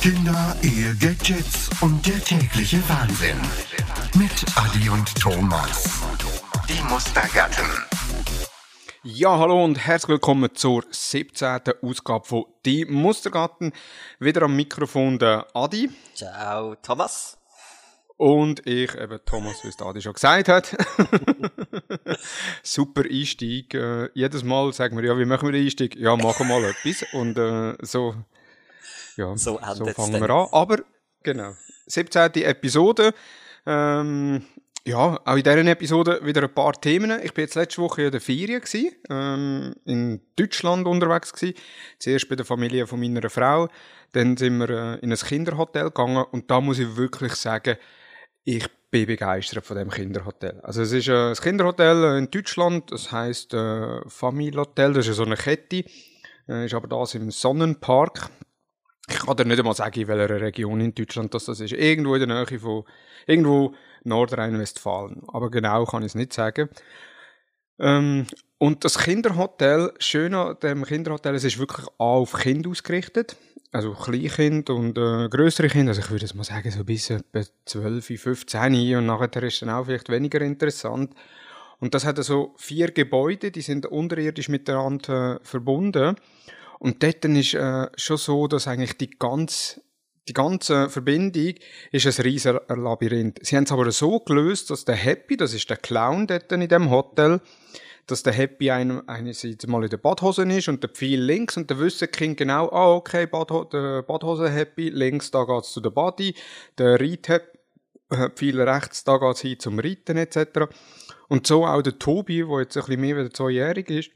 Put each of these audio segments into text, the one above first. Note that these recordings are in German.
Kinder, Ehe, Gadgets und der tägliche Wahnsinn. Mit Adi und Thomas. Die Mustergatten. Ja, hallo und herzlich willkommen zur 17. Ausgabe von Die Mustergatten. Wieder am Mikrofon der Adi. Ciao, Thomas. Und ich, eben Thomas, wie es Adi schon gesagt hat. Super Einstieg. Äh, jedes Mal sagen wir, ja, wie machen wir den Einstieg? Ja, machen wir mal etwas. Und äh, so, ja, So so, fangen wir an. Aber, genau, 17. Episode. Ähm, ja, auch in dieser Episode wieder ein paar Themen. Ich bin jetzt letzte Woche in der Ferien gewesen, ähm, in Deutschland unterwegs gewesen. Zuerst bei der Familie von meiner Frau. Dann sind wir äh, in ein Kinderhotel gegangen und da muss ich wirklich sagen, ich bin begeistert von dem Kinderhotel. Also es ist äh, ein Kinderhotel äh, in Deutschland, das heißt äh, Family Hotel, das ist so eine Kette, äh, ist aber das im Sonnenpark. Ich kann dir nicht einmal sagen, in welcher Region in Deutschland das, das ist. Irgendwo in der Nähe von, irgendwo Nordrhein-Westfalen. Aber genau kann ich es nicht sagen. Ähm, und das Kinderhotel, schön an dem Kinderhotel, es ist wirklich auf Kinder ausgerichtet. Also Kleinkind und äh, größere Kinder. Also ich würde es mal sagen, so bis etwa 12, 15 und nachher ist dann auch vielleicht weniger interessant. Und das hat so vier Gebäude, die sind unterirdisch miteinander äh, verbunden. Und dort ist äh, schon so, dass eigentlich die ganze, die ganze Verbindung ist ein riesen Labyrinth. Sie haben es aber so gelöst, dass der Happy, das ist der Clown dort in dem Hotel, dass der Happy ein, einerseits mal in der Badhose ist und der Pfeil links und der Wissenkind genau, ah, okay, Badho der Badhose-Happy, links, da geht's zu der Body, der Reit-Happy, äh, Pfeil rechts, da geht's hin zum Reiten etc. Und so auch der Tobi, der jetzt ein bisschen mehr als zweijährig ist,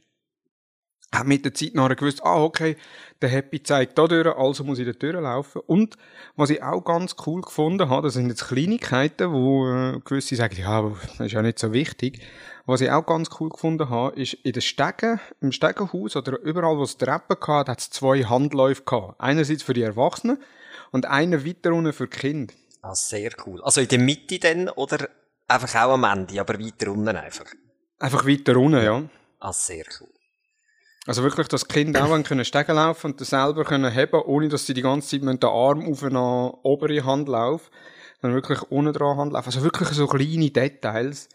hat mit der Zeit nachher gewusst, ah, okay, der Happy zeigt da durch, also muss ich da durchlaufen. Und was ich auch ganz cool gefunden habe, das sind jetzt Kleinigkeiten, wo äh, gewisse sagen, ja, das ist ja nicht so wichtig. Was ich auch ganz cool gefunden habe, ist in den Stegen, im Stegenhaus oder überall, wo es Treppen gab, hat es zwei Handläufe gehabt. Einerseits für die Erwachsenen und einer weiter unten für die Kinder. Ah, sehr cool. Also in der Mitte dann oder einfach auch am Ende, aber weiter unten einfach. Einfach weiter unten, ja. Ah, sehr cool. Also wirklich, dass Kinder auch können Stegen laufen und das selber können heben, ohne dass sie die ganze Zeit mit den Arm auf eine obere Hand laufen, sondern wirklich unten dran Hand laufen. Also wirklich so kleine Details,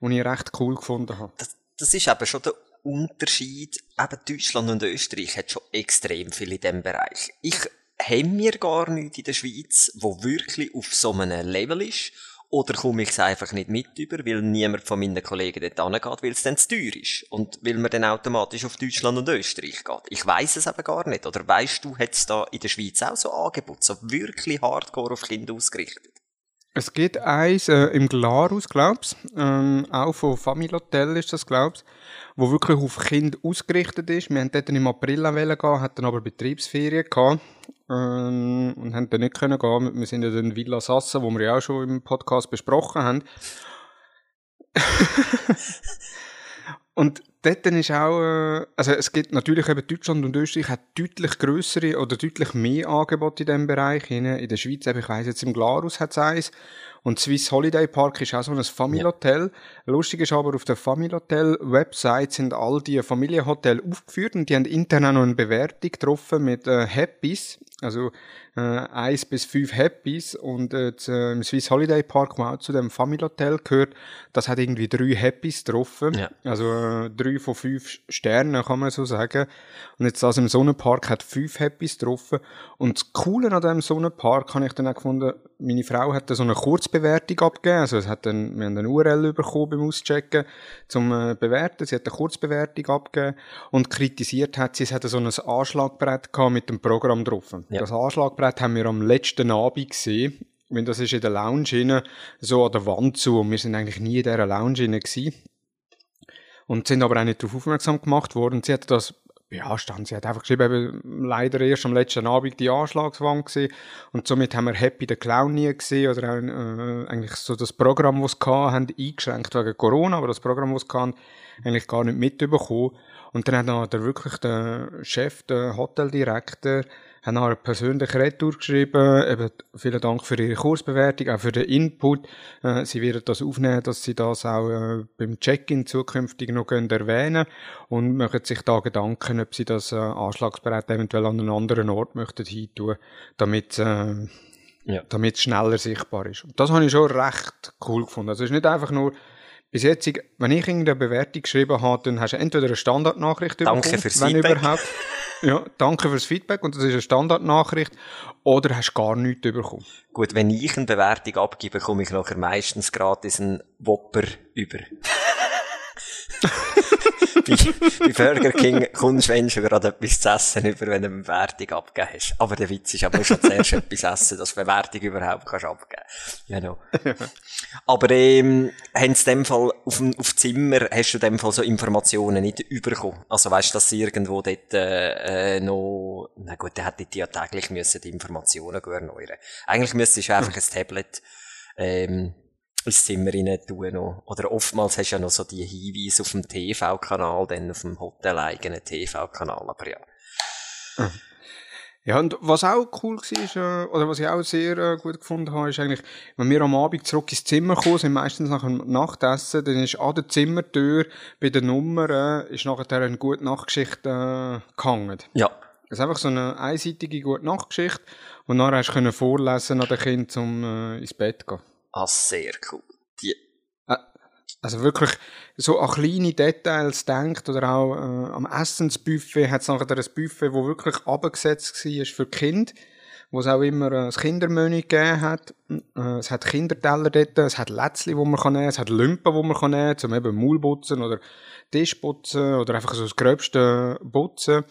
die ich recht cool gefunden habe. Das, das ist eben schon der Unterschied. Eben Deutschland und Österreich hat schon extrem viel in diesem Bereich. Ich haben wir gar nicht in der Schweiz, wo wirklich auf so einem Level ist. Oder komme ich es einfach nicht mit über, weil niemand von meinen Kollegen dort hingeht, weil es dann zu teuer ist. Und weil man dann automatisch auf Deutschland und Österreich geht. Ich weiß es eben gar nicht. Oder weißt du, hat es da in der Schweiz auch so Angebote, so wirklich hardcore auf Kinder ausgerichtet? Es gibt eins äh, im Glarus, glaub's, ähm, auch von Family Hotel ist das, glaub's, wo wirklich auf Kinder ausgerichtet ist. Wir haben dort im April gehen, hatten aber Betriebsferien gehabt ähm, und haben dann nicht können gehen. Wir sind ja dann Villa Sassa, wo wir ja auch schon im Podcast besprochen haben. Und dort ist auch, äh, also es gibt natürlich eben Deutschland und Österreich hat deutlich größere oder deutlich mehr Angebote in diesem Bereich. In, der Schweiz, ich weiss jetzt im Glarus hat es eins. Und Swiss Holiday Park ist auch so ein Familienhotel. Lustig ist aber, auf der Familienhotel-Website sind all die Familienhotels aufgeführt und die haben intern auch noch eine Bewertung getroffen mit äh, Happys. Also äh, eins bis fünf Happys und äh, äh, im Swiss Holiday Park, wo auch zu dem Familienhotel gehört, das hat irgendwie drei Happys getroffen. Ja. Also äh, drei von fünf Sternen, kann man so sagen. Und jetzt das im Sonnenpark hat fünf Happys getroffen. Und das Coole an diesem Sonnenpark habe ich dann auch gefunden, meine Frau hat da so eine Kurzbewertung abgegeben. Also es hat dann, wir haben eine URL bekommen beim Auschecken zum äh, Bewerten. Sie hat eine Kurzbewertung abgegeben und kritisiert hat sie, es hat so ein Anschlagbrett gehabt mit dem Programm drauf. Ja. Das Anschlagbrett haben wir am letzten Abend gesehen. Wenn das ist in der Lounge rein, so an der Wand zu. Und wir sind eigentlich nie in dieser Lounge rein gewesen. Und sind aber auch nicht darauf aufmerksam gemacht worden. Sie hat das beanstanden. Sie hat einfach geschrieben, eben, leider erst am letzten Abend die Anschlagswand gesehen. Und somit haben wir Happy den Clown nie gesehen oder auch, äh, eigentlich so das Programm, das sie hatten, eingeschränkt wegen Corona, aber das Programm, das sie hatten, eigentlich gar nicht mitbekommen. Und dann hat noch der wirklich der Chef, der Hoteldirektor, haben nachher persönlich Retour geschrieben, eben vielen Dank für Ihre Kursbewertung, auch für den Input. Äh, sie werden das aufnehmen, dass Sie das auch äh, beim Check-in zukünftig noch können erwähnen und machen sich da Gedanken, ob Sie das äh, Anschlagsberät eventuell an einen anderen Ort möchten hintun, damit äh, ja. damit es schneller sichtbar ist. Und das habe ich schon recht cool gefunden. Also es ist nicht einfach nur bis jetzt, wenn ich irgendeine Bewertung geschrieben habe, dann hast du entweder eine Standardnachricht Danke bekommen, wenn überhaupt. Ja, danke fürs Feedback und das ist eine Standardnachricht. Oder hast du gar nichts bekommen. Gut, wenn ich eine Bewertung abgebe, bekomme ich nachher meistens gratis einen Whopper über. Bei, bei Burger King kommst du, schon gerade etwas zu essen über, wenn du eine Bewertung abgegeben hast. Aber der Witz ist, aber du schon zuerst etwas essen, dass du Bewertung überhaupt kannst abgeben. Genau. aber, ähm, haben sie in dem Fall, auf dem, auf Zimmer, hast du in dem Fall so Informationen nicht bekommen? Also weißt du, dass sie irgendwo dort, äh, noch, na gut, der hätte die ja täglich müssen die Informationen erneuern. Eigentlich müsstest du einfach ein Tablet, ähm, ins Zimmer rein tun noch. Oder oftmals hast du ja noch so die Hinweise auf dem TV-Kanal, dann auf dem Hotel-eigenen TV-Kanal, aber ja. Mhm. Ja, und was auch cool war, äh, oder was ich auch sehr äh, gut gefunden habe, ist eigentlich, wenn wir am Abend zurück ins Zimmer kommen, sind meistens nach dem Nachtessen, dann ist an der Zimmertür bei den Nummern, ist nachher eine gute Nachtgeschichte äh, gehangen. Ja. Das ist einfach so eine einseitige gute Nachtgeschichte, und nachher hast du vorlesen an den Kind, um äh, ins Bett zu gehen. Ah, sehr cool. Die also wirklich so an kleine Details denkt oder auch äh, am Essensbuffet hat es nachher ein Buffet, wo wirklich abgesetzt war für Kind, wo es auch immer äh, ein Kindermenü gegeben hat. Äh, es hat Kinderteller dort, es hat Lätzli, wo man kann nehmen, es hat Lümpen, wo man kann nehmen, zum eben Maulputzen oder Tischputzen oder einfach so das gröbste Putzen.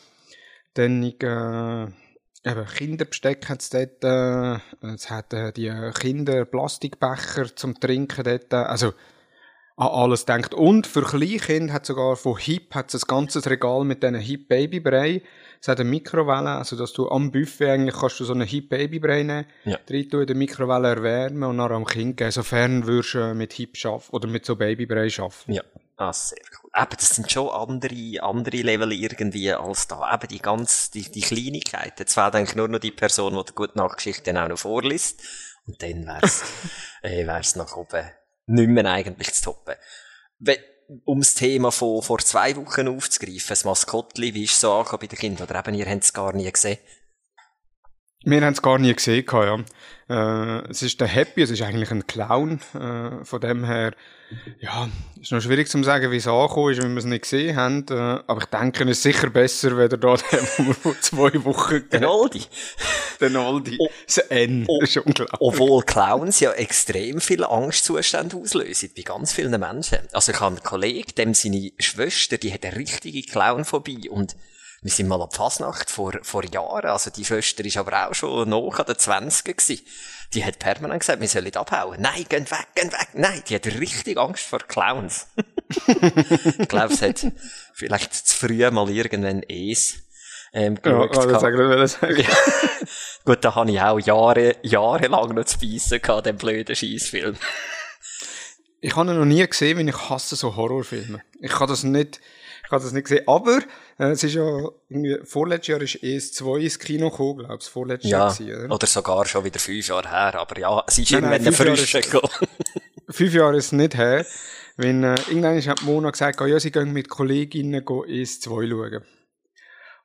Dann äh, Eben, Kinderbesteck hat es dort, äh, es hat äh, die Kinderplastikbecher zum Trinken dort, also an alles denkt. Und für Kleinkinder hat sogar von Hip hat es ein ganzes Regal mit diesen Hip Babybrei. Es hat eine Mikrowelle, also dass du am Buffet eigentlich kannst du so einen Hip Babybrei nehmen, ja. drin in der Mikrowelle erwärmen und dann am Kind geben, sofern würdest du mit Hip schaffen oder mit so Babybrei schaffen. Ja. Ah, sehr cool. Eben, das sind schon andere, andere Level irgendwie als da. Eben die ganz, die, die Kleinigkeiten. Jetzt fehlt eigentlich nur noch die Person, die die gute Nachgeschichte dann auch noch vorliest. Und dann wär's, äh, wär's nach oben nicht mehr eigentlich zu toppen. um das Thema von vor zwei Wochen aufzugreifen, das Maskottli, wie ist es so angekommen bei den Kindern? Oder eben, ihr habt es gar nie gesehen? Wir haben es gar nie gesehen, ja. Äh, es ist der Happy, es ist eigentlich ein Clown, äh, von dem her, ja, ist noch schwierig zu sagen, wie es angekommen ist, wenn wir es nicht gesehen haben. Äh, aber ich denke, es ist sicher besser, wenn der da, wo wir vor zwei Wochen... Den Aldi. Den Aldi. Oh, das N. Oh, das ist unglaublich. Obwohl Clowns ja extrem viele Angstzustände auslösen bei ganz vielen Menschen. Also ich habe einen Kollegen, dem seine Schwester, die hat eine richtige Clownphobie und wir sind mal ab Fasnacht vor, vor Jahren, also die Schwester ist aber auch schon noch an den 20 gewesen. Die hat permanent gesagt, wir sollen abhauen. Nein, gehen weg, gehen weg. Nein, die hat richtig Angst vor Clowns. ich glaube, es hat vielleicht zu früh mal irgendwann Es ähm, geschaut. Ja, das sagen, sagen. Gut, da habe ich auch Jahre, jahrelang noch zu beißen gehabt, den blöden Scheißfilm. Ich habe ihn noch nie gesehen, weil ich hasse so Horrorfilme. Ich kann das nicht, ich habe das nicht gesehen. Aber es ist ja irgendwie, vorletztes Jahr ist ES2 ins Kino gekommen, glaube ich, vorletztes ja, Jahr gewesen, oder? oder? sogar schon wieder fünf Jahre her. Aber ja, es ist nein, irgendwann frisch Fünf Jahre ist es nicht her. Wenn, äh, irgendwann hat Mona gesagt, oh, ja, sie gehen mit Kolleginnen ES2 schauen.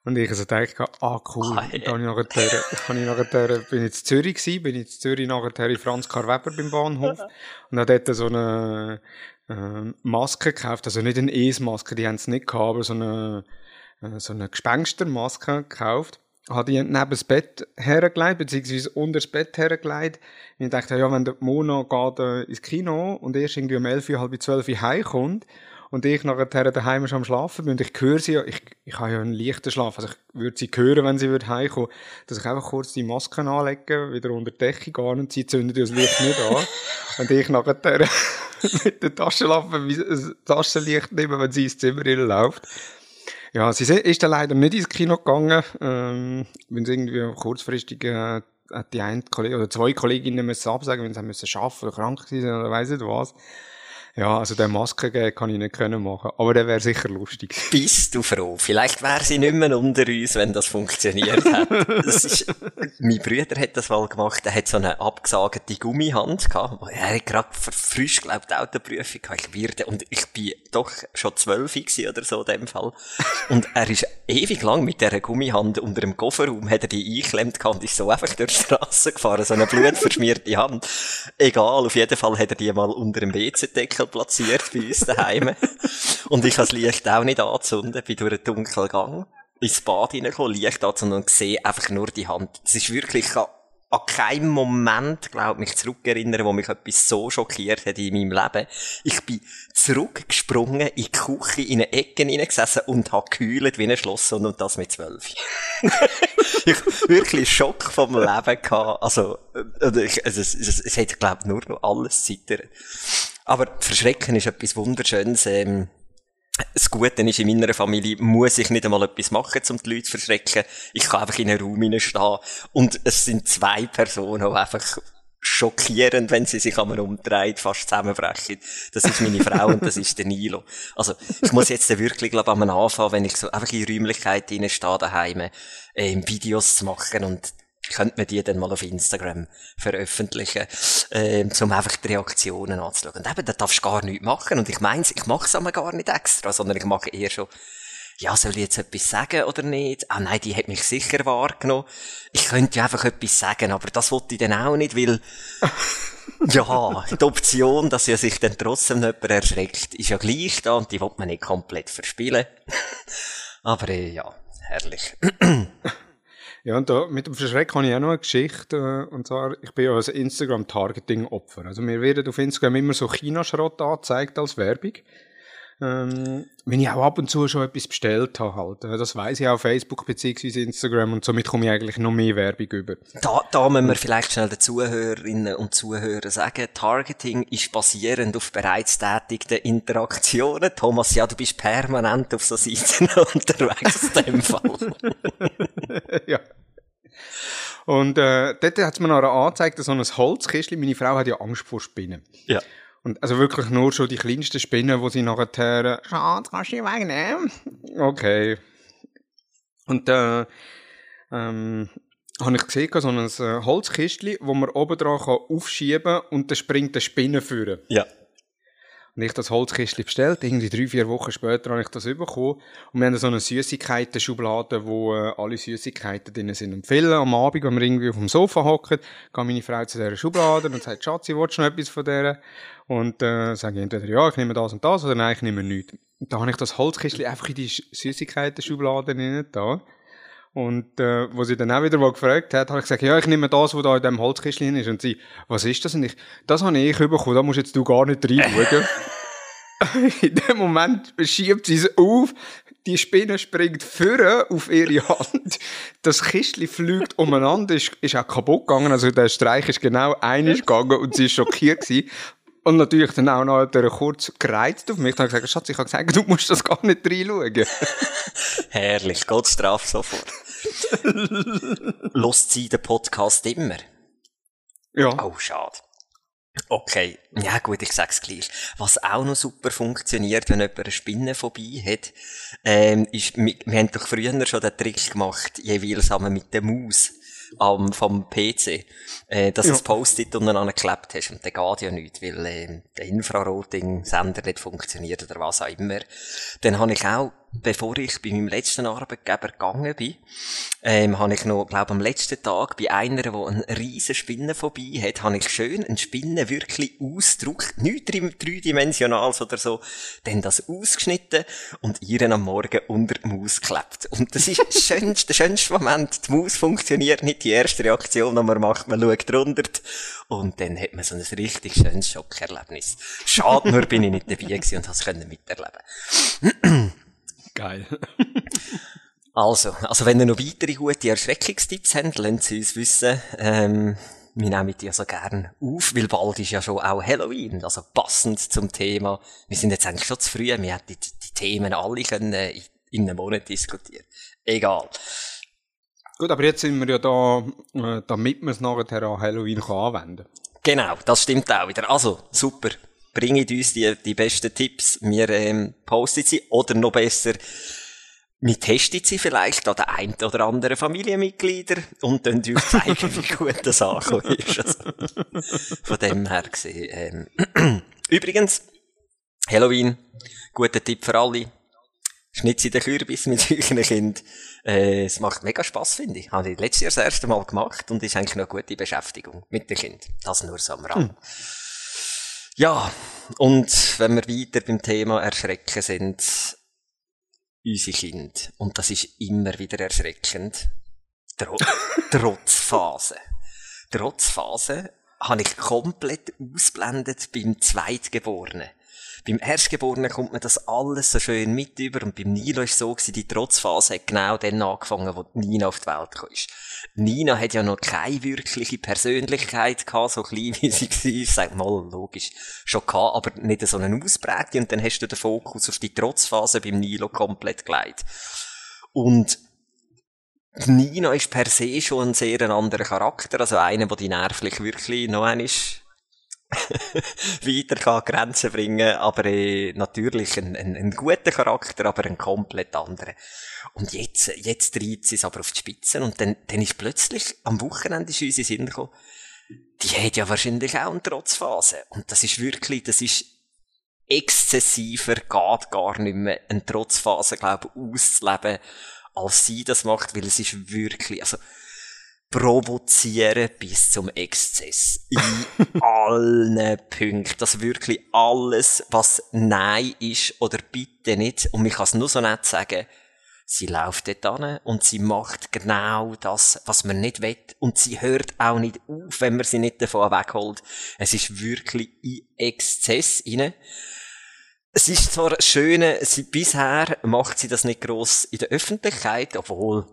Und ich also dachte, ah, cool. Ah, yeah. Dann habe ich nachher, habe ich nachher, bin ich in Zürich gewesen, bin ich in Zürich nachher in Franz Karl Weber beim Bahnhof. und habe dort so eine, äh, Maske gekauft, also nicht eine Es-Maske, die haben es nicht gehabt, aber so eine, äh, so eine Gespenstermaske gekauft. Habe die neben das Bett hergelegt, beziehungsweise unter das Bett hergelegt. Und ich dachte, ja, wenn der Mona geht äh, ins Kino und erst irgendwie um elf, halb zwölf heimkommt, und ich nachher daheim schon am Schlafen bin und ich höre sie ja, ich, ich habe ja einen leichten Schlaf, also ich würde sie hören, wenn sie würde heimkommen, dass ich einfach kurz die Masken anlege, wieder unter die Decke gehe und sie zündet das Licht nicht an. Und ich nachher mit der Taschenlampe ein Taschenlicht nehmen, wenn sie ins Zimmer läuft. Ja, sie ist dann leider nicht ins Kino gegangen, ähm, wenn sie irgendwie kurzfristig äh, hat die eine Kollegin oder zwei Kolleginnen müssen absagen, wenn sie haben müssen arbeiten oder krank sein oder weiss nicht was. Ja, also den Maskengag kann ich nicht können machen, aber der wäre sicher lustig. Bist du froh? Vielleicht wäre sie nicht mehr unter uns, wenn das funktioniert hat. Das ist, mein Bruder hat das mal gemacht, er hat so eine abgesagte Gummihand gehabt. Er hat gerade frisch, glaubt, die Autoprüfung gehabt. Ich werde, und ich bin doch schon zwölf oder so in dem Fall. Und er ist ewig lang mit dieser Gummihand unter dem Kofferraum, hat er die eingeklemmt gehabt und ist so einfach durch die Straße gefahren, so eine blutverschmierte Hand. Egal, auf jeden Fall hat er die mal unter dem WC-Deckel platziert bei uns daheim. und ich habe das Licht auch nicht angezündet, bin durch einen dunklen Gang ins Bad reingekommen, Licht anzünden und sehe einfach nur die Hand. Es ist wirklich, an keinem Moment, glaub mich zurückerinnern, wo mich etwas so schockiert hat in meinem Leben. Ich bin zurückgesprungen in die Küche, in eine Ecke hineingesessen und habe gekühlt wie ein Schloss und, und das mit zwölf. ich wirklich Schock vom Leben gehabt. Also, äh, ich, also es, es, es hat, glaub nur noch alles zittern. Aber Verschrecken ist etwas Wunderschönes. Ähm, das Gute ist, in meiner Familie muss ich nicht einmal etwas machen, um die Leute zu verschrecken. Ich kann einfach in einen Raum hineinstehen und es sind zwei Personen, die einfach schockierend, wenn sie sich einmal umdreht, fast zusammenbrechen. Das ist meine Frau und das ist der Nilo. Also, ich muss jetzt wirklich, glaube ich, anfangen, wenn ich so einfach in Räumlichkeiten hineinstehe daheim, äh, Videos zu machen und könnte man die dann mal auf Instagram veröffentlichen, äh, um einfach die Reaktionen anzuschauen. Und eben, da darfst du gar nichts machen. Und ich meins, ich mache es aber gar nicht extra, sondern ich mache eher schon, ja, soll ich jetzt etwas sagen oder nicht? Ah nein, die hat mich sicher wahrgenommen. Ich könnte ja einfach etwas sagen, aber das wollte ich dann auch nicht, weil, ja, die Option, dass ja sich dann trotzdem jemand erschreckt, ist ja gleich da und die will man nicht komplett verspielen. aber äh, ja, herrlich. Ja, und da, mit dem Verschreck habe ich auch noch eine Geschichte. Äh, und zwar, ich bin ja ein Instagram-Targeting-Opfer. Also mir werden auf Instagram immer so China-Schrott angezeigt als Werbung. Ähm, wenn ich auch ab und zu schon etwas bestellt habe, halt. Äh, das weiß ich auch auf Facebook bzw. Instagram und somit komme ich eigentlich noch mehr Werbung über. Da, da müssen wir vielleicht schnell den Zuhörerinnen und Zuhörern sagen, Targeting ist basierend auf bereits tätigten Interaktionen. Thomas, ja, du bist permanent auf so Seiten unterwegs in dem Fall. ja. Und äh, dort hat es mir noch angezeigt, so ein Holzkistchen. Meine Frau hat ja Angst vor Spinnen. Ja. Und also wirklich nur schon die kleinsten Spinnen, wo sie nachher, Schatz, kannst du die wegnehmen? Okay. Und äh, ähm, habe ich gesehen, so ein äh, Holzkistchen, wo man oben dran aufschieben kann und dann springt eine Spinne führen. Ja. Und ich das Holzkistchen bestellt, irgendwie drei, vier Wochen später habe ich das bekommen. Und wir haben so eine Süßigkeiten-Schublade, wo äh, alle Süßigkeiten drin sind. Und viele am Abend, wenn wir irgendwie auf dem Sofa hocken, geht meine Frau zu dieser Schublade und sagt, Schatz, ich will schon etwas von der. Und äh, sage ich entweder, ja, ich nehme das und das, oder nein, ich nehme nichts. Und da habe ich das Holzkistchen einfach in die Süßigkeiten-Schublade drin da. Und äh, wo sie dann auch wieder mal gefragt hat, habe ich gesagt, ja, ich nehme das, was da in dem Holzkistchen ist. Und sie, was ist das? Und ich, das habe ich bekommen, da musst jetzt du gar nicht reinschauen. in dem Moment schiebt sie es auf, die Spinne springt vorne auf ihre Hand, das Kistchen fliegt umeinander, ist, ist auch kaputt gegangen, also der Streich ist genau einig gegangen und sie ist schockiert gewesen. Und natürlich dann auch noch kurz gereizt auf mich. Dann habe ich gesagt, Schatz, ich habe gesagt, du musst das gar nicht reinschauen. Herrlich, Gott straft sofort. Lost sie den Podcast immer? Ja. Oh, schade. Okay, ja gut, ich sag's gleich. Was auch noch super funktioniert, wenn jemand eine Spinne vorbei hat, ähm, ist, wir, wir haben doch früher schon den Trick gemacht, jeweils zusammen mit der Maus am, vom PC, äh, dass du ja. das Post-it untereinander geklebt hast. Und der geht ja nicht, weil äh, der Infrarot-Sender nicht funktioniert oder was auch immer. Dann habe ich auch bevor ich bei meinem letzten Arbeitgeber gegangen bin, ähm, habe ich noch, glaube am letzten Tag bei einer, die eine riesen Spinne vorbei hat, habe ich schön eine Spinne wirklich ausgedruckt, nicht dreidimensional oder so, dann das ausgeschnitten und ihren am Morgen unter die Maus geklebt. Und das ist das schönste, der schönste Moment. Die Maus funktioniert nicht, die erste Reaktion, die man macht, man schaut runter und dann hat man so ein richtig schönes Schockerlebnis. Schade, nur bin ich nicht dabei gewesen und habe es miterleben Geil. also, also wenn ihr noch weitere gute Erschreckungstipps habt, lasst sie uns wissen. Ähm, wir nehmen die also gern auf, weil bald ist ja schon auch Halloween, also passend zum Thema. Wir sind jetzt eigentlich schon zu früh, wir hätten die, die Themen alle können in, in einem Monat diskutieren. Egal. Gut, aber jetzt sind wir ja da, äh, damit man es nachher an Halloween kann anwenden Genau, das stimmt auch wieder. Also, super. Bringt uns die, die besten Tipps, wir ähm, posten sie, oder noch besser, wir testen sie vielleicht an den einen oder anderen Familienmitglieder und dann uns zeigen, wie gut das angekommen ist. Also, von dem her gesehen. Ähm. Übrigens, Halloween, guter Tipp für alle. Schnitze den Kürbis mit euren Kind. Äh, es macht mega Spass, finde ich. Habe ich letztes Jahr das erste Mal gemacht und ist eigentlich noch eine gute Beschäftigung mit dem Kind. Das nur so am Rand. Hm. Ja, und wenn wir weiter beim Thema Erschrecken sind, unsere Kinder, und das ist immer wieder erschreckend, Tro Trotzphase. Trotzphase habe ich komplett ausblendet beim Zweitgeborenen. Beim Erstgeborenen kommt man das alles so schön mit über und beim Nilo ist so gewesen, die Trotzphase hat genau dann angefangen, wo Nina auf die Welt kam. Nina hat ja noch keine wirkliche Persönlichkeit gehabt, so klein wie sie war. Ich sag mal, logisch, schon gehabt, aber nicht so eine Ausprägung und dann hast du den Fokus auf die Trotzphase beim Nilo komplett gelegt. Und Nina ist per se schon ein sehr anderer Charakter, also einer, der die nervlich wirklich noch einmal weiter kann Grenzen bringen, aber äh, natürlich ein, ein, ein guter Charakter, aber ein komplett anderer. Und jetzt, jetzt treibt sie es aber auf die Spitzen und dann, dann ist plötzlich am Wochenende ist uns in Sinn gekommen, die hat ja wahrscheinlich auch eine Trotzphase. Und das ist wirklich, das ist exzessiver, geht gar nicht mehr, eine Trotzphase, glaube ich, auszuleben, als sie das macht, weil es ist wirklich, also, provozieren bis zum Exzess. In allen Punkten. Das wirklich alles, was Nein ist oder bitte nicht. Und ich kann es nur so nett sagen, sie läuft dort an und sie macht genau das, was man nicht will. Und sie hört auch nicht auf, wenn man sie nicht davon wegholt. Es ist wirklich in Exzess rein. Es ist zwar schön, sie, bisher macht sie das nicht gross in der Öffentlichkeit, obwohl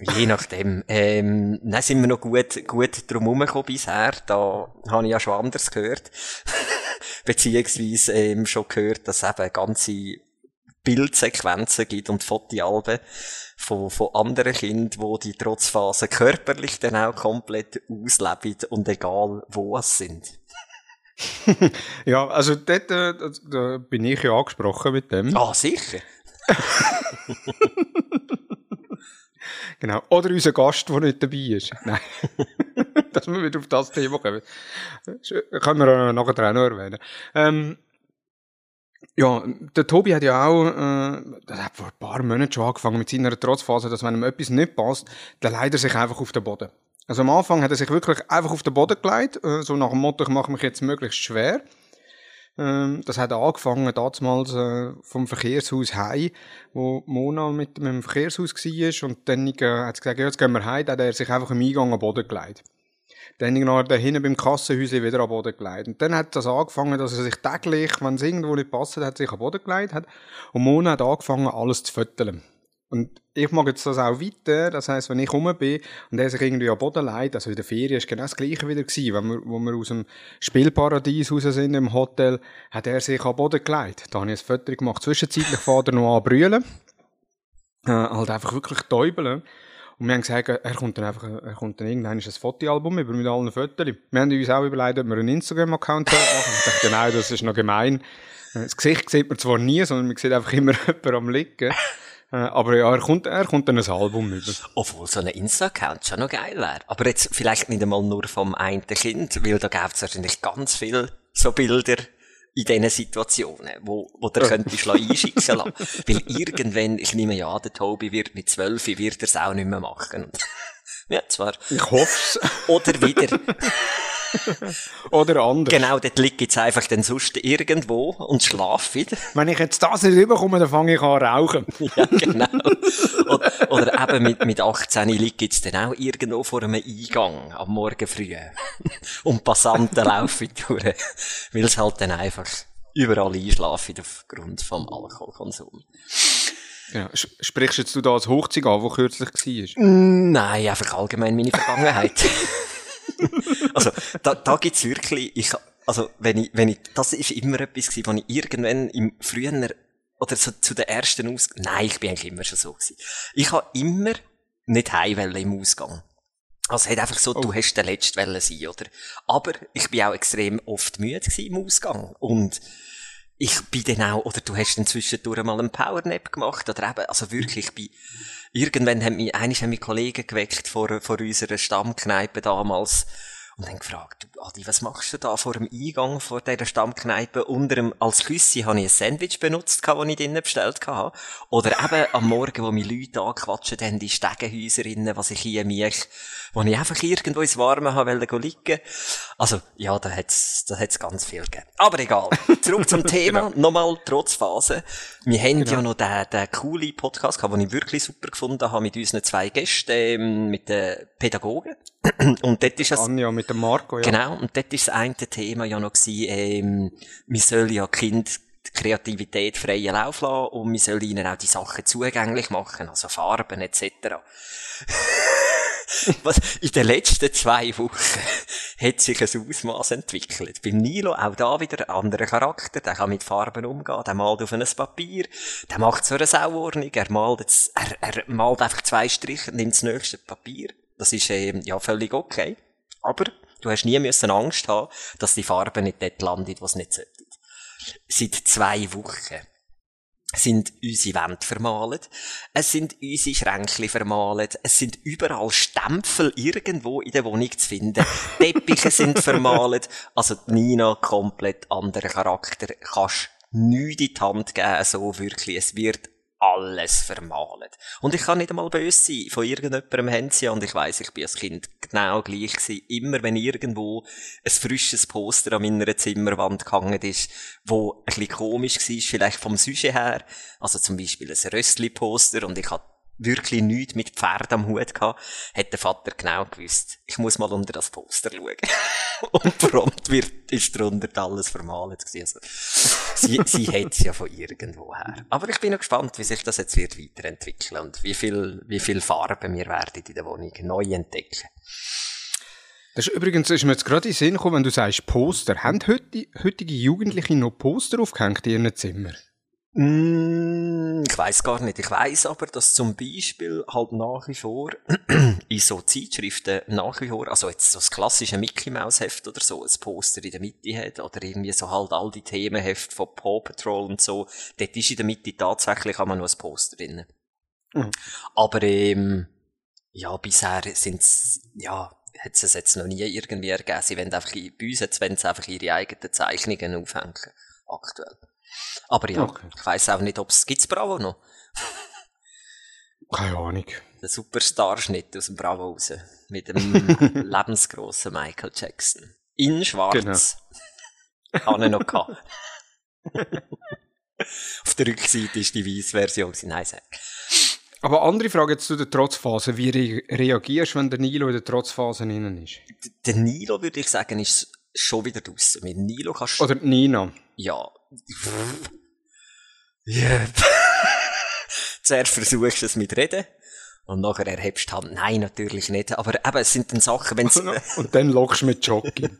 Je nachdem. Ähm, dann sind wir noch gut, gut drum herumgekommen bisher. Da habe ich ja schon anders gehört. Beziehungsweise ähm, schon gehört, dass es eben ganze Bildsequenzen gibt und Fotoalben von, von anderen Kindern, wo die Trotzphase körperlich dann auch komplett ausleben und egal wo es sind. ja, also dort äh, da bin ich ja angesprochen mit dem. Ah, sicher. Genau. Oder unser Gast, der nicht dabei ist. Nein. Dass wir wieder auf das Thema kommen. können wir nachher auch noch erwähnen. Ähm, ja, der Tobi hat ja auch, äh, hat vor ein paar Monaten schon angefangen mit seiner Trotzphase, dass wenn ihm etwas nicht passt, dann leidet er sich einfach auf den Boden. Also am Anfang hat er sich wirklich einfach auf den Boden gelegt, äh, so nach dem Motto, ich mache mich jetzt möglichst schwer. Ähm, das hat angefangen damals äh, vom Verkehrshaus heim, wo Mona mit, dem Verkehrshaus war und dann äh, hat sie gesagt, ja, jetzt gehen wir heim, dann hat er sich einfach im Eingang am Boden gelegt. Dann hat er hinten beim Kassenhäuschen wieder am Boden gelegt. Und dann hat das angefangen, dass er sich täglich, wenn es irgendwo nicht passt, hat sich am Boden gelegt. Und Mona hat angefangen, alles zu fötteln. Und ich mag jetzt das auch weiter. Das heisst, wenn ich rum bin und er sich irgendwie am Boden leidet, also in der Ferien ist genau das Gleiche wieder gewesen. Wenn wir, wo wir aus dem Spielparadies raus sind im Hotel, hat er sich am Boden gelegt. Da habe ich ein Foto gemacht. Zwischenzeitlich fährt er noch an brüllen. Äh, halt einfach wirklich täubeln. Und wir haben gesagt, er kommt dann einfach, er kommt dann irgendwann ein Fotoalbum über mit allen Fotos. Wir haben uns auch überlegt, ob wir einen Instagram-Account machen. Ich dachte, genau, das ist noch gemein. Äh, das Gesicht sieht man zwar nie, sondern man sieht einfach immer jemanden am Liegen. Äh, aber ja, er kommt, er kommt dann ein Album über. Obwohl so ein Insta-Account schon noch geil wäre. Aber jetzt vielleicht nicht einmal nur vom einen Kind, weil da gäbe es wahrscheinlich ganz viele so Bilder in diesen Situationen, wo, wo der könnte einschicken lassen. Weil irgendwann, ich nehme ja an, der Tobi wird mit zwölf, wird er es auch nicht mehr machen. ja, zwar. Ich hoff's. Oder wieder. Oder anders. Genau, dort liegt jetzt einfach dann sonst irgendwo und schlaf wieder. Wenn ich jetzt das nicht überkomme, dann fange ich an rauchen. ja, genau. Oder, oder eben mit, mit 18 liegt jetzt dann auch irgendwo vor einem Eingang am Morgen früh. und Passanten laufen durch. Weil es halt dann einfach überall einschlafen aufgrund vom Alkoholkonsum. Ja, sprichst jetzt du da als Hochzeit an, wo kürzlich war? Nein, einfach allgemein meine Vergangenheit. also, da, da gibt's wirklich, ich, also, wenn ich, wenn ich, das ist immer etwas gewesen, wo ich irgendwann im frühen, oder so zu den ersten Aus, nein, ich bin eigentlich immer schon so gewesen. Ich habe immer nicht heim im Ausgang. Also, es hat einfach so, Oh. du hast der Letzte wollen sein, oder? Aber ich bin auch extrem oft müde gewesen im Ausgang. Und ich bin dann auch, oder du hast dann zwischendurch mal einen Powernap gemacht, oder eben, also wirklich, ich bin, irgendwann haben mich, eines haben mich Kollegen geweckt vor, vor unserer Stammkneipe damals, und dann gefragt, Adi, was machst du da vor dem Eingang vor dieser Stammkneipe? Unter dem, als Küssi habe ich ein Sandwich benutzt, das ich drinnen bestellt hatte. Oder eben am Morgen, wo mich Leute angequatscht haben, die Stegenhäuserinnen, was ich hier mich, wo ich einfach irgendwo ins Warme habe wollte liegen. Also, ja, da hat's, da hat's ganz viel gegeben. Aber egal. Zurück zum Thema. Nochmal, trotz Phase. Wir haben ja noch den, den coolen Podcast gehabt, den ich wirklich super gefunden habe mit unseren zwei Gästen, ähm, mit den Pädagogen. Und dort ist es, Anja mit dem Marco, ja. Genau, und dort ist das eine Thema ja noch gewesen, ähm, wir sollen ja Kind Kreativität freien Lauf lassen und wir sollen ihnen auch die Sachen zugänglich machen, also Farben etc. Was, in den letzten zwei Wochen hat sich ein Ausmaß entwickelt. Beim Nilo auch da wieder ein anderer Charakter, der kann mit Farben umgehen, der malt auf ein Papier, der macht so eine Sauordnung, er malt jetzt, er, er malt einfach zwei Striche und nimmt das nächste Papier. Das ist ähm, ja völlig okay. Aber du hast nie müssen Angst haben, dass die Farbe nicht dort landet, wo es nicht sollte. Seit zwei Wochen sind unsere Wände vermalt, es sind unsere Schränkchen vermalt, es sind überall Stempel irgendwo in der Wohnung zu finden, Teppiche sind vermalt, also Nina komplett anderer Charakter, kannst nichts in die Hand geben, so wirklich, es wird alles vermalt. Und ich kann nicht einmal böse sein. Von irgendjemandem haben sie und ich weiss, ich bin als Kind genau gleich gewesen. Immer wenn irgendwo ein frisches Poster an meiner Zimmerwand gehangen ist, wo ein bisschen komisch war, vielleicht vom Sujet her, also zum Beispiel ein Röstli-Poster, und ich hatte wirklich nichts mit Pferd am Hut gehabt, hat der Vater genau gewusst, ich muss mal unter das Poster schauen. und prompt wird, ist drunter alles vermalt. Also, sie, sie hat es ja von irgendwo her. Aber ich bin noch gespannt, wie sich das jetzt wird weiterentwickeln und wie viel, wie viel Farben wir werden in der Wohnung neu entdecken. Das ist übrigens, ist mir jetzt gerade in den Sinn gekommen, wenn du sagst Poster. Haben heute, heutige Jugendliche noch Poster aufgehängt in ihren Zimmern? Mm, ich weiß gar nicht. Ich weiß aber, dass zum Beispiel halt nach wie vor in so Zeitschriften nach wie vor, also jetzt so das klassische Mickey Mouse Heft oder so, ein Poster in der Mitte hat oder irgendwie so halt all die Themenheft von Paw Patrol und so, dort ist in der Mitte tatsächlich auch noch ein Poster drin. Mhm. Aber ähm, ja, bisher sind's ja, hat es jetzt noch nie irgendwie ergeben. Sie wollen einfach, bei uns jetzt wollen sie einfach ihre eigenen Zeichnungen aufhängen. Aktuell. Aber ja, Okay. ich weiss auch nicht, ob es, gibt's Bravo noch? Keine Ahnung. Der Superstar-Schnitt aus dem Bravo raus. Mit dem lebensgrossen Michael Jackson. In schwarz. Genau. Habe ich noch gehabt. Auf der Rückseite ist die weiße Version. Nein, sag. Aber andere Frage jetzt zu der Trotzphase. Wie re reagierst du, wenn der Nilo in der Trotzphase innen ist? Der Nilo, würde ich sagen, ist schon wieder draussen. Mit Nilo kannst du, Oder Nina? ja. Ja. Zuerst versuchst du es mit Reden. Und nachher erhebst du halt, nein, natürlich nicht. Aber eben, es sind dann Sachen, wenn Und dann lockst du mit Jockey.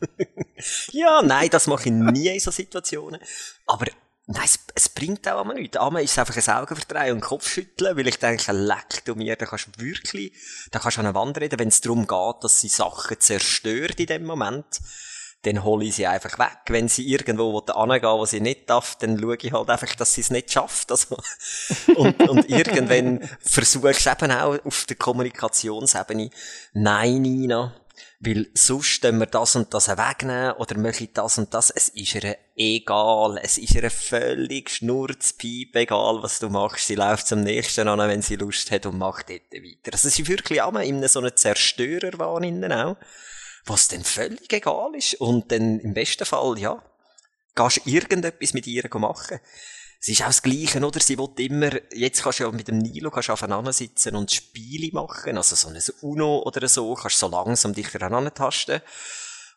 Ja, nein, das mache ich nie in so Situationen. Aber nein, es, es bringt auch einmal nichts. Einmal ist es einfach ein Augenverdrehen und Kopfschütteln, weil ich denke, leck du mir, da kannst du wirklich, da kannst du an eine Wand reden, wenn es darum geht, dass sie Sachen zerstört in dem Moment. Dann hole ich sie einfach weg. Wenn sie irgendwo hingehen wo sie nicht darf, dann schaue ich halt einfach, dass sie es nicht schafft. Also, und, und irgendwann versuchst du eben auch auf der Kommunikationsebene, nein, Nina, weil sonst können wir das und das wegnehmen oder möchte das und das. Es ist ihr egal. Es ist ihr völlig schnurzpiep egal, was du machst. Sie läuft zum nächsten an, wenn sie Lust hat und macht dort weiter. Also sie ist wirklich auch in so einem innen auch, was dann völlig egal ist. Und dann im besten Fall, ja, gehst du irgendetwas mit ihr machen. Es ist auch das Gleiche, oder? Sie will immer, jetzt kannst du ja mit dem Nilo kannst aufeinander sitzen und Spiele machen, also so ein Uno oder so, kannst so langsam dich aneinander tasten.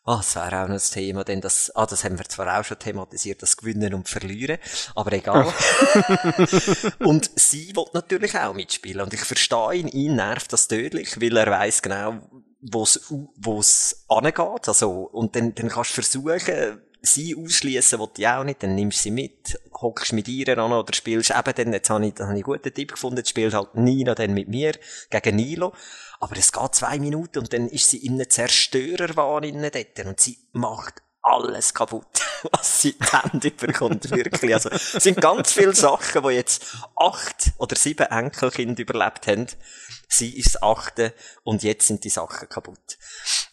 Ah, das wäre auch noch ein Thema, denn das, ah, das haben wir zwar auch schon thematisiert, das Gewinnen und Verlieren, aber egal. und sie will natürlich auch mitspielen und ich verstehe ihn, ihn nervt das tödlich, weil er weiß genau, wo's, wo's angeht, also, und dann, dann kannst du versuchen, sie ausschließen ich auch nicht, dann nimmst du sie mit. hockst mit ihr an oder spielst eben dann, jetzt habe ich, dann habe ich einen guten Tipp gefunden, jetzt spielt halt Nina dann mit mir gegen Nilo. Aber es geht zwei Minuten und dann ist sie in einem Zerstörerwahn dort und sie macht alles kaputt, was sie die Hände überkommt, wirklich. Also, es sind ganz viele Sachen, wo jetzt acht oder sieben Enkelkinder überlebt haben. Sie ist das achte und jetzt sind die Sachen kaputt.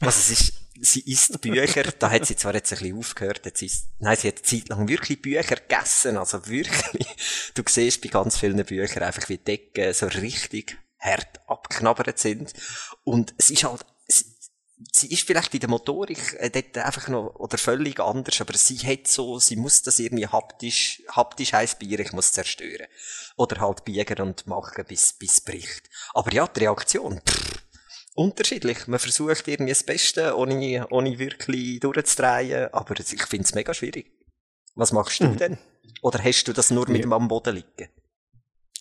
Also, es ist, sie isst Bücher, da hat sie zwar jetzt ein bisschen aufgehört, jetzt ist, nein, sie hat eine Zeit lang wirklich Bücher gegessen, also wirklich. Du siehst bei ganz vielen Büchern einfach, wie Decken so richtig hart abgeknabbert sind. Und es ist halt, sie ist vielleicht in der Motorik äh, dort einfach noch, oder völlig anders, aber sie hat so, sie muss das irgendwie haptisch, haptisch heisst Bier, ich muss zerstören. Oder halt biegen und machen, bis, bis bricht. Aber ja, die Reaktion, pff, unterschiedlich. Man versucht irgendwie das Beste, ohne, ohne wirklich durchzudrehen, aber ich finde es mega schwierig. Was machst du mhm. denn? Oder hast du das nur mit ja. dem am Boden liegen?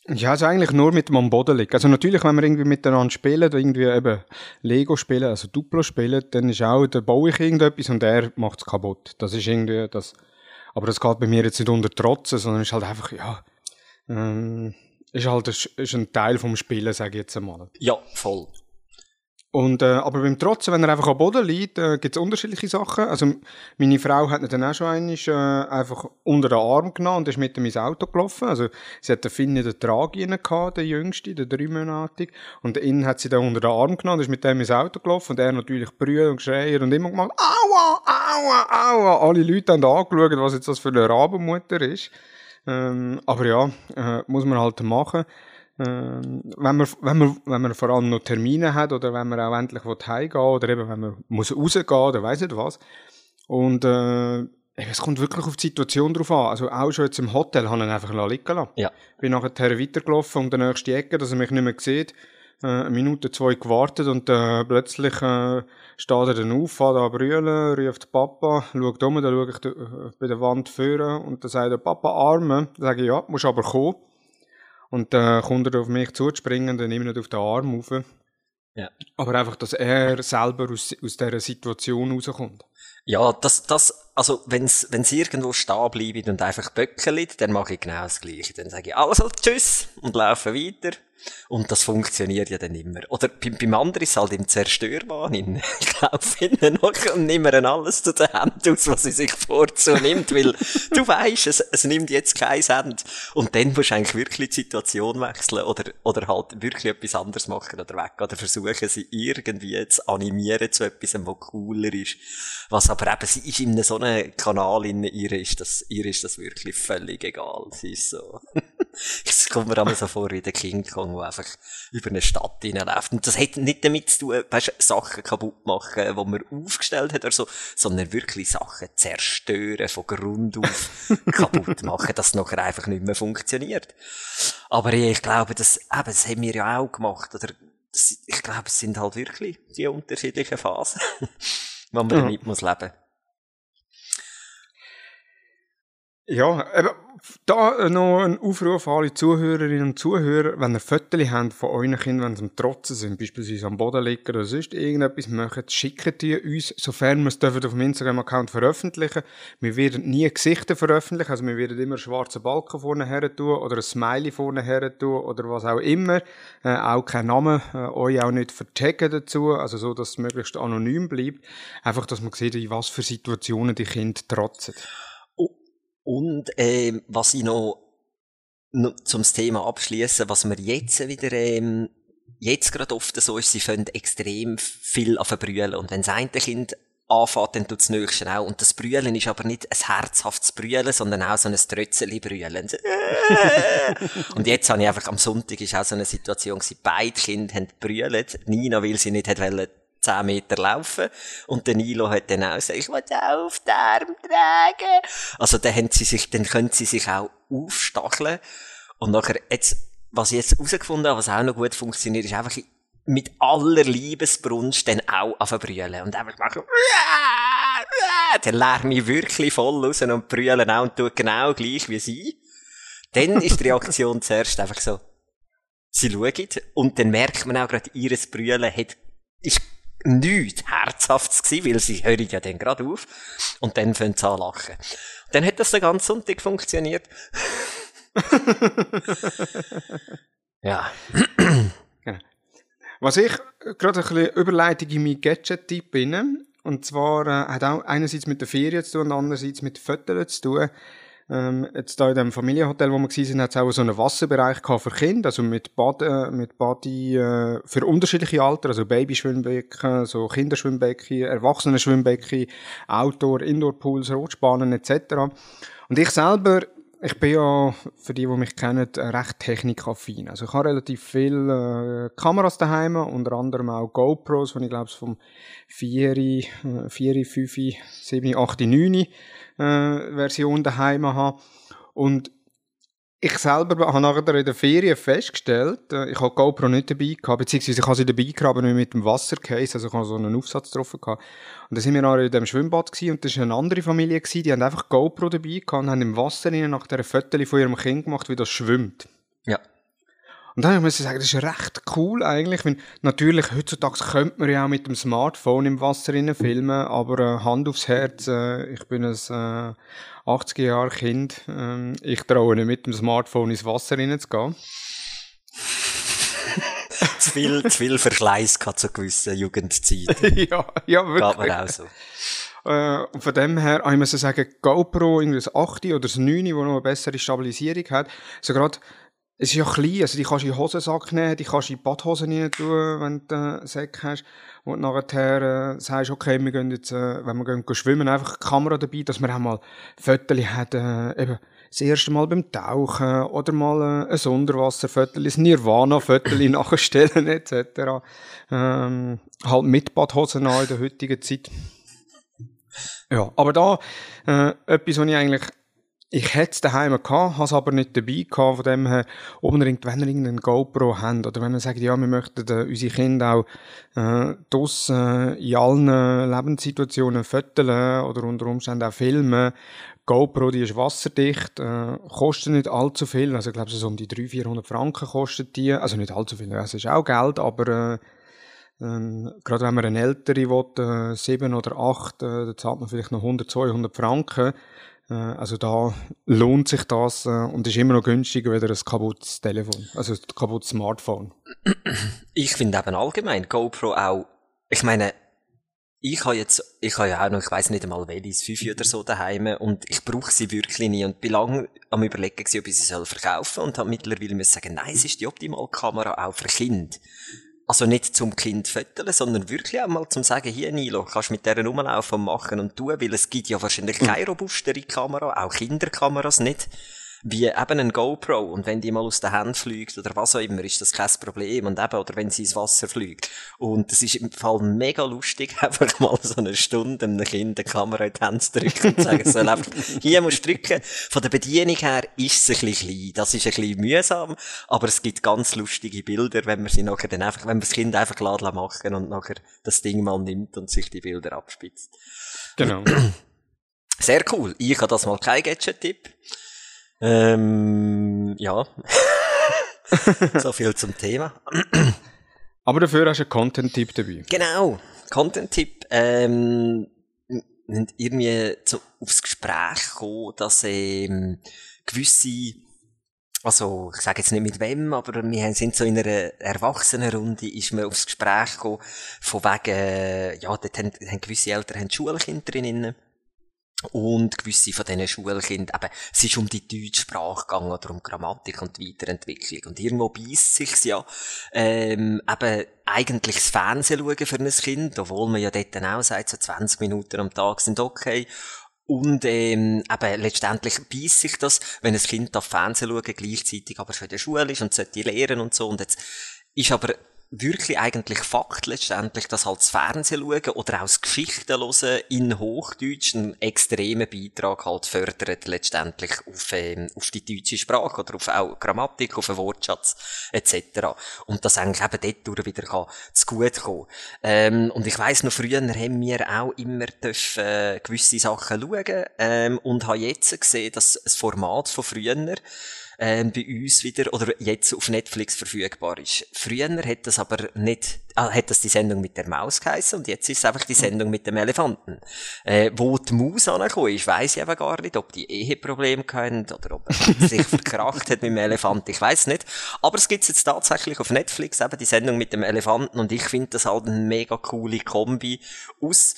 Ja, also eigentlich nur mit dem am Boden liegen. Also natürlich, wenn wir irgendwie miteinander spielen, irgendwie eben Lego spielen, also Duplo spielen, dann ist auch, da baue ich irgendetwas und er macht es kaputt. Das ist irgendwie das, aber das geht bei mir jetzt nicht unter Trotzen, sondern ist halt einfach, ja, ähm, ist halt ist ein Teil vom Spielen, sage ich jetzt einmal. Ja, voll. Und, äh, aber beim Trotzen, wenn er einfach am Boden liegt, äh, gibt es unterschiedliche Sachen. Also, meine Frau hat ihn dann auch schon einmal, äh, einfach unter den Arm genommen und ist mit ihm ins Auto gelaufen. Also, sie hat den Finn in der Trage gehabt, der Jüngste, der dreimonatige. Und ihn hat sie dann unter den Arm genommen und ist mit dem ins Auto gelaufen. Und er natürlich brüllt und geschrien und immer gemacht, aua, aua, aua. Alle Leute haben angeschaut, was jetzt das für eine Rabenmutter ist. Ähm, aber ja, äh, muss man halt machen. Ähm, wenn, man, wenn, man, wenn man vor allem noch Termine hat oder wenn man auch endlich heimgehen will oder eben wenn man muss rausgehen oder weiss nicht was. Und äh, es kommt wirklich auf die Situation drauf an. Also auch schon jetzt im Hotel habe ich ihn einfach liegen lassen. Ja. Bin nachher weitergelaufen um die nächste Ecke, dass er mich nicht mehr sieht. Äh, eine Minute, zwei gewartet und äh, plötzlich äh, steht er dann auf, fährt an brüllen, ruft Papa, schaut um, dann schaue ich äh, bei der Wand führen und dann sagt er, Papa, Arme. Dann sage ich, ja, musst aber kommen. Und dann kommt er auf mich zuzuspringen, dann nehme ich nicht auf den Arm rauf. Ja. Aber einfach, dass er selber aus, aus dieser Situation rauskommt. Ja, das, das, also, wenn's, wenn's irgendwo stehen bleibt und einfach böckelt, dann mache ich genau das Gleiche. Dann sage ich, also, tschüss, und laufe weiter. Und das funktioniert ja dann immer. Oder beim, beim anderen ist halt im Zerstörbahn. Ich laufe noch und nehme dann alles zu den Händen aus, was sie sich vorzu nimmt, weil du weißt, es, es nimmt jetzt kein Hand. Und dann musst du eigentlich wirklich die Situation wechseln oder, oder halt wirklich etwas anderes machen oder weg oder versuchen, sie irgendwie zu animieren zu etwas, was cooler ist. Was aber eben, sie ist in so Kanal, in ihr ist das, ihr ist das wirklich völlig egal. Sie ist so, es kommt mir einmal so vor wie der King Kong der einfach über eine Stadt hineinläuft. Und das hat nicht damit zu tun, weißt, Sachen kaputt machen, die man aufgestellt hat oder so, sondern wirklich Sachen zerstören, von Grund auf kaputt machen, dass es nachher einfach nicht mehr funktioniert. Aber ich glaube, das, eben, das haben wir ja auch gemacht, oder, ich glaube, es sind halt wirklich die unterschiedlichen Phasen, wo man damit ja. muss leben. Ja, eben, da noch ein Aufruf an alle Zuhörerinnen und Zuhörer, wenn ihr Fotos habt von euren Kindern, wenn sie am Trotzen sind, beispielsweise am Boden liegen oder sonst irgendetwas machen, schickt die uns, sofern wir es auf dem Instagram-Account veröffentlichen. Wir werden nie Gesichter veröffentlichen, also wir werden immer schwarze Balken vorne her tun oder ein Smiley vorne her tun oder was auch immer. Äh, auch kein Name, äh, euch auch nicht vertaggen dazu, also so, dass es möglichst anonym bleibt. Einfach, dass man sieht, in was für Situationen die Kinder trotzen. Und ähm, was ich noch, noch zum Thema abschließen, was wir jetzt wieder ähm, jetzt gerade oft so ist, sie fangen extrem viel an verbrüllen. Und wenn das eine Kind anfängt, dann tut das nächste auch. Und das Brüllen ist aber nicht ein herzhaftes Brüllen, sondern auch so ein Trötzeli brüllen. und jetzt habe ich einfach, am Sonntag ist auch so eine Situation gewesen, beide Kinder haben brüllt. Nina, weil sie nicht hat wollen, 10 Meter laufen. Und der Nilo hat dann auch gesagt, ich will auf den Arm tragen. Also dann, haben sie sich, dann können sie sich auch aufstacheln. Und nachher, jetzt, was ich jetzt herausgefunden habe, was auch noch gut funktioniert, ist einfach mit aller Liebesbrunst dann auch anfangen Und einfach machen, dann lerne ich wirklich voll raus und brüllen auch und tue genau gleich wie sie. Dann ist die Reaktion zuerst einfach so, sie schauen und dann merkt man auch gerade, ihres Brüllen hat, ist nichts Herzhaftes gewesen, weil sie hören ja dann gerade auf und dann fangen sie an lachen. Dann hat das den ganzen Sonntag funktioniert. ja. Genau. Was ich gerade ein bisschen Überleitung in meinen Gadget-Tipp bin, und zwar äh, hat auch einerseits mit der Ferien zu tun und andererseits mit Fotos zu tun. Ähm, jetzt da in dem Familienhotel, wo wir waren, hat es auch so einen Wasserbereich für Kinder, also mit Bad, äh, mit Body äh, für unterschiedliche Alter, also Babyschwimmbecken, so Kinderschwimmbecken, Erwachsenenschwimmbecken, Outdoor, Indoor-Pools, Rotspahnen etc. Und ich selber ich bin ja, für die, die mich kennen, recht technikaffin. Also ich habe relativ viele äh, Kameras daheim, unter anderem auch GoPros, die ich glaube vom 4, 4, 5, 7, 8, 9 äh, Version daheim habe. Und ich selber habe nachher in der Ferien festgestellt, äh, ich habe GoPro nicht dabei gehabt, beziehungsweise ich habe sie dabei gehabt, aber nicht mit dem Wassercase, also ich habe so einen Aufsatz drauf gehabt. Und da sind wir nachher in dem Schwimmbad gewesen, und das war eine andere Familie gewesen, die haben einfach GoPro dabei gehabt und haben im Wasser nach der Foto von ihrem Kind gemacht, wie das schwimmt. Ja. Und dann muss ich sagen, das ist recht cool eigentlich, weil natürlich heutzutage könnte man ja auch mit dem Smartphone im Wasser filmen, aber äh, Hand aufs Herz, äh, ich bin ein äh, 80 Jahre Kind, äh, ich traue nicht mit dem Smartphone ins Wasser reinzugehen. zu viel, zu viel Verschleiß gehabt zu gewissen Jugendzeit. ja, ja, wirklich. Geht mir auch so. Äh, und von dem her, ich muss sagen, GoPro, irgendwie das 8 oder das 9, das noch eine bessere Stabilisierung hat, so gerade es ist ja klein, also die kannst du in den Hosensack nehmen, die kannst du in die Badhosen rein tun, wenn du einen Sack hast. Und nachher äh, sagst, okay, wir gehen jetzt, äh, wenn wir gehen, gehen schwimmen, einfach die Kamera dabei, dass wir auch mal Fotos haben, äh, eben das erste Mal beim Tauchen oder mal äh, ein Sonderwasserfoto, ein Nirvana-Foto nachstellen etc. Ähm, halt mit Badhosen an in der heutigen Zeit. Ja, aber da äh, etwas, was ich eigentlich ich hätte es daheim gehabt, habe es aber nicht dabei gehabt, von dem her, unbedingt, wenn ihr irgendeinen GoPro habt, oder wenn ihr sagt, ja, wir möchten äh, unsere Kinder auch, äh, draussen, äh, in allen Lebenssituationen föteln, oder unter Umständen auch filmen, GoPro, die ist wasserdicht, äh, kostet nicht allzu viel, also ich glaube, so um die 300, 400 Franken kostet die, also nicht allzu viel, das ist auch Geld, aber, äh, ähm, gerade wenn man eine ältere will, äh, sieben oder acht, äh, dann zahlt man vielleicht noch 100, 200 Franken. Äh, also da lohnt sich das äh, und ist immer noch günstiger als ein kaputtes Telefon, also ein kaputtes Smartphone. Ich finde eben allgemein GoPro auch, ich meine, ich habe jetzt, ich habe ja auch noch, ich weiß nicht einmal welches, fünf oder so daheim und ich brauche sie wirklich nie und bin lange am überlegen ob ich sie soll verkaufen und habe mittlerweile müssen sagen, nein, es ist die optimale Kamera auch für Kind also nicht zum Kind föteln, sondern wirklich auch mal zum sagen, hier Nilo, kannst mit der rumlaufen und machen und tun, weil es gibt ja wahrscheinlich keine robustere Kamera, auch Kinderkameras nicht wie eben ein GoPro. Und wenn die mal aus der Hand fliegt oder was auch immer, ist das kein Problem. Und eben, oder wenn sie ins Wasser fliegt. Und es ist im Fall mega lustig, einfach mal so eine Stunde einem Kind eine Kamera in die Hand zu drücken und zu sagen, so läuft, hier musst du drücken. Von der Bedienung her ist es ein bisschen klein. Das ist ein bisschen mühsam, aber es gibt ganz lustige Bilder, wenn man sie nachher dann einfach, wenn man das Kind einfach laden machen und nachher das Ding mal nimmt und sich die Bilder abspitzt. Genau. Sehr cool. Ich habe das mal kein Gadget-Tipp. Ähm, ja. so viel zum Thema. Aber dafür hast du einen Content-Tipp dabei. Genau. Content-Tipp. Ähm, sind irgendwie so aufs Gespräch gekommen, dass ähm, gewisse also ich sage jetzt nicht mit wem, aber wir sind so in einer Erwachsenenrunde, ist mir aufs Gespräch gekommen, von wegen, ja, dort haben, haben gewisse Eltern haben Schulkinder drinnen und gewisse von diesen Schulkindern, eben, es ist um die deutsche Sprache gegangen oder um Grammatik und Weiterentwicklung. Und irgendwo beißt sich's ja, ähm, eben, eigentlich das Fernsehen schauen für ein Kind, obwohl man ja dort auch sagt, so 20 Minuten am Tag sind okay. Und ähm, eben letztendlich beißt sich das, wenn ein Kind auf Fernsehen schauen, gleichzeitig aber schon in der Schule ist und sollte lernen und so. Und jetzt ist aber wirklich eigentlich Fakt letztendlich, dass halt das Fernsehen schauen oder auch das Geschichten hören in Hochdeutsch einen extremen Beitrag halt fördert letztendlich auf, ähm, auf die deutsche Sprache oder auf auch Grammatik, auf den Wortschatz etc. Und das eigentlich eben dort wieder kann zu gut kommen. Ähm, und ich weiss noch, früher haben wir auch immer dürfen, äh, gewisse Sachen schauen ähm, und habe jetzt gesehen, dass das Format von früher ähm, bei uns wieder oder jetzt auf Netflix verfügbar ist. Früher hat das aber nicht, ah, hat das die Sendung mit der Maus geheißen und jetzt ist es einfach die Sendung mit dem Elefanten. Äh, wo die Maus angekommen ist, weiss ich eben gar nicht, ob die Eheprobleme können oder ob er sich verkracht hat mit dem Elefanten, ich weiß nicht. Aber es gibt jetzt tatsächlich auf Netflix eben die Sendung mit dem Elefanten und ich finde das halt eine mega coole Kombi aus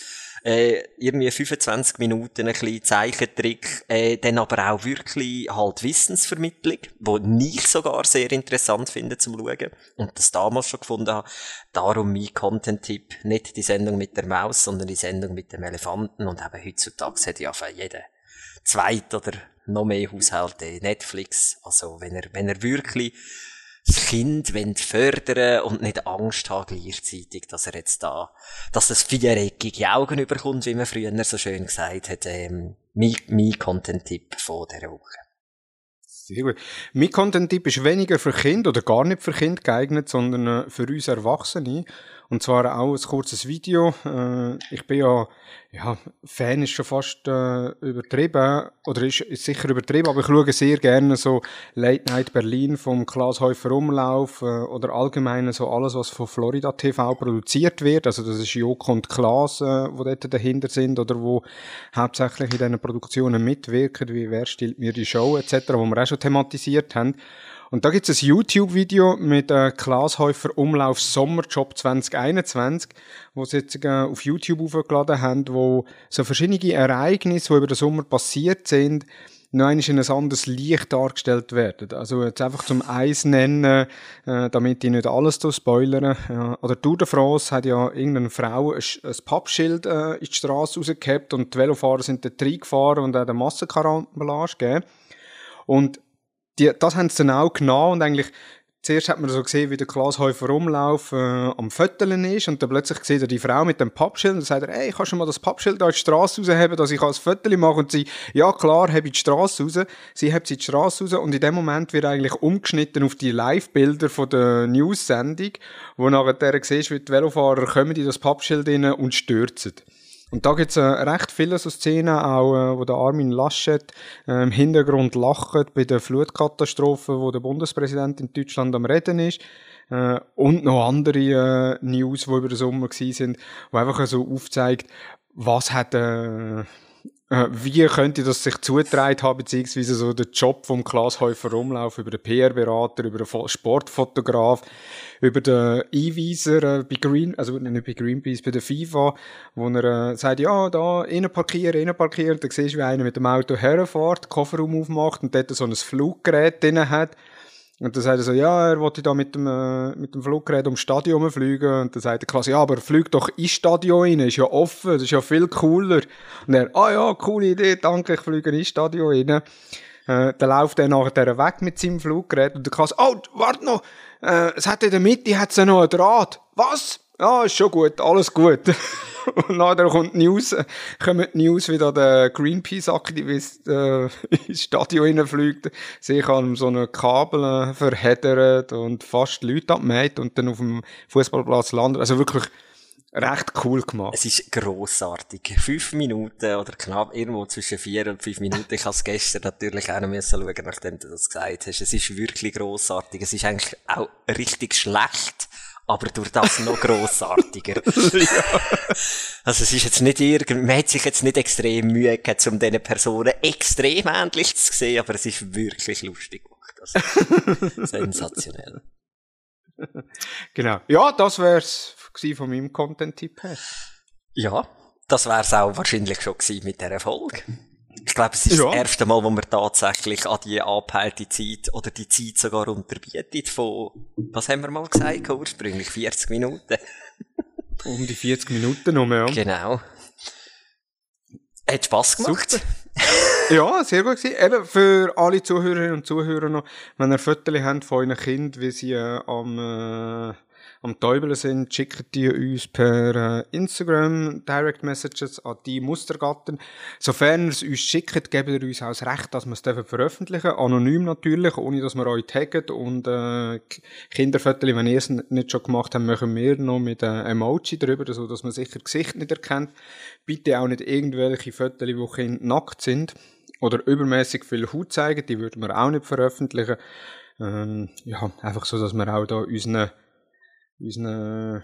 äh, irgendwie 25 Minuten ein bisschen Zeichentrick, äh, dann aber auch wirklich halt Wissensvermittlung, wo ich sogar sehr interessant finde zum Schauen und das damals schon gefunden habe. Darum mein Content-Tipp, nicht die Sendung mit der Maus, sondern die Sendung mit dem Elefanten und eben heutzutage hat ja für jeden zweit oder noch mehr Haushalte Netflix. Also wenn er, wenn er wirklich das Kind fördern und nicht Angst haben gleichzeitig, dass er jetzt da, dass das viereckige Augen überkommt, wie man früher so schön gesagt hat, ähm, mein, mein Content-Tipp von dieser Woche. Sehr gut. Mein Content-Tipp ist weniger für Kinder oder gar nicht für Kinder geeignet, sondern äh, für uns Erwachsene. Und zwar auch ein kurzes Video. Äh, ich bin ja, ja, Fan ist schon fast äh, übertrieben, oder ist, ist sicher übertrieben, aber ich schaue sehr gerne so Late Night Berlin vom Klaas Häufer Umlauf äh, oder allgemein so alles, was von Florida TV produziert wird. Also das ist Joko und Klaas, äh, wo dort dahinter sind oder wo hauptsächlich in diesen Produktionen mitwirken, wie Wer stillt mir die Show etc., wo wir auch schon thematisiert haben. Und da gibt es ein YouTube-Video mit äh, Klaas Häufer Umlauf Sommerjob 2021, wo sie jetzt äh, auf YouTube aufgeladen haben, wo so verschiedene Ereignisse, die über den Sommer passiert sind, noch einmal in ein anderes Licht dargestellt werden. Also jetzt einfach zum Eis nennen, äh, damit ich nicht alles spoilern. Ja. Oder Tour de France hat ja irgendeine Frau ein, ein Pappschild äh, in die Straße rausgehabt und die Velofahrer sind dort reingefahren und hat eine Massenkarambolage gegeben. Und die, das haben sie dann auch genommen und eigentlich Zuerst hat man so gesehen, wie der Glashäufer Umlauf äh, am Fötteln ist und dann plötzlich sieht er die Frau mit dem Pappschild und sagt er, hey, kannst du mal das Pappschild da in die Straße rausheben, dass ich als Fötterli mache? Und sie, ja klar, habe ich die Straße raus. Sie hebt sie die Straße raus und in dem Moment wird eigentlich umgeschnitten auf die Live-Bilder von der News-Sendung, wo nachher siehst, wie die Velofahrer kommen in das Pappschild rein und stürzen. Und da gibt's äh, recht viele so Szenen, auch äh, wo der Armin Laschet äh, im Hintergrund lacht bei der Flutkatastrophe, wo der Bundespräsident in Deutschland am Reden ist. Äh, und noch andere äh, News, die über den Sommer gewesen sind, wo einfach so aufzeigt, was hat äh, wie könnte das sich zugetragen haben, beziehungsweise so der Job vom Glashäufer Umlauf über den PR-Berater, über den Sportfotograf, über den Einweiser äh, bei Green, also nicht bei Greenpeace, bei der FIFA, wo er äh, sagt, ja, da, innen parkieren, innen parkieren, dann siehst du, wie einer mit dem Auto herfährt, Kofferraum aufmacht und dort so ein Fluggerät drin hat und dann sagt er so, ja, er wollte da mit dem, äh, mit dem Fluggerät ums Stadion fliegen. Und dann sagt der Klasse, ja, aber fliegt doch ins Stadion rein, ist ja offen, das ist ja viel cooler. Und er, ah ja, coole Idee, danke, ich fliege ins Stadion rein. Äh, dann läuft er nachher weg mit seinem Fluggerät und der Klasse, oh, warte noch, äh, es hat in der Mitte hat's ja noch ein Draht. Was? Ja, ist schon gut, alles gut. und nachher kommt die News, kommen die News, wie da der Greenpeace-Aktivist äh, ins Stadion reinfliegt, sich an so einem Kabel äh, verheddert und fast Leute abmäht und dann auf dem Fußballplatz landet. Also wirklich recht cool gemacht. Es ist grossartig. Fünf Minuten oder knapp irgendwo zwischen vier und fünf Minuten. Ich habe es gestern natürlich auch noch müssen schauen, nachdem du das gesagt hast. Es ist wirklich grossartig. Es ist eigentlich auch richtig schlecht aber durch das noch grossartiger. ja. Also es ist jetzt nicht irgend, man hat sich jetzt nicht extrem Mühe gehabt, um diesen Personen extrem ähnlich zu sehen, aber es ist wirklich lustig gemacht. Also, sensationell. Genau. Ja, das wär's von meinem Content-Tipp her. Ja, das wär's auch wahrscheinlich schon gewesen mit dieser Folge. Ich glaube, es ist ja. das erste Mal, wo man tatsächlich an die angepeilte Zeit oder die Zeit sogar unterbietet von, was haben wir mal gesagt, ursprünglich 40 Minuten. um die 40 Minuten noch mehr. Genau. Hat Spass gemacht. Super. ja, sehr gut gewesen. Eben für alle Zuhörerinnen und Zuhörer noch, wenn ihr Fotos habt von euren Kind, wie sie äh, am äh, am Täubeln sind, schicken die uns per äh, Instagram Direct Messages an die Mustergatten. Sofern ihr es uns schickt, geben ihr uns auch das Recht, dass wir es veröffentlichen Anonym natürlich, ohne dass wir euch taggen. Und äh, Kinderfotos, wenn ihr es nicht schon gemacht habt, machen wir noch mit äh, Emoji drüber, so dass man sicher Gesicht nicht erkennt. Bitte auch nicht irgendwelche Fotos, die Kinder nackt sind oder übermäßig viel Haut zeigen, die würden wir auch nicht veröffentlichen. Ähm, ja, einfach so, dass wir auch da unseren, unseren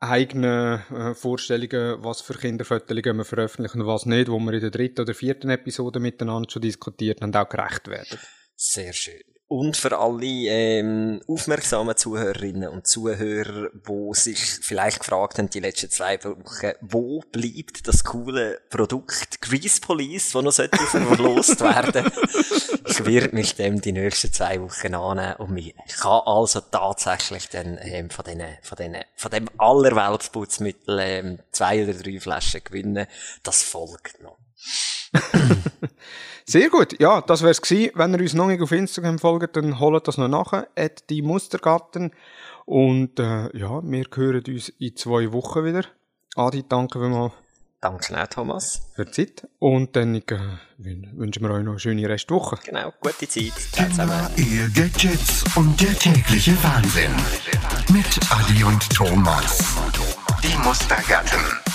eigenen äh, Vorstellungen, was für Kinderfotos wir veröffentlichen und was nicht, wo wir in der dritten oder vierten Episode miteinander schon diskutiert haben, auch gerecht werden. Sehr schön. Und für alle ähm, aufmerksamen Zuhörerinnen und Zuhörer, wo sich vielleicht gefragt haben, die letzten zwei Wochen, wo bleibt das coole Produkt Grease Police, das noch sollte verlost werden? ich werde mich dem die nächsten zwei Wochen annehmen und ich kann also tatsächlich dann ähm, von, denen, von, denen, von dem Allerweltsputzmittel ähm, zwei oder drei Flaschen gewinnen. Das folgt noch. Sehr gut. Ja, das wär's gewesen. Wenn ihr uns noch nicht auf Instagram folgt, dann holt das noch nachher. At die Mustergatten. Und äh, ja, wir hören uns in zwei Wochen wieder. Adi, danke mal. Danke auch, Thomas. Für die Zeit. Und dann äh, wünschen wir euch noch eine schöne Restwoche. Genau, gute Zeit. Kinder, Ehe, Gadgets und der tägliche Wahnsinn. Mit Adi und Thomas. Die Mustergatten.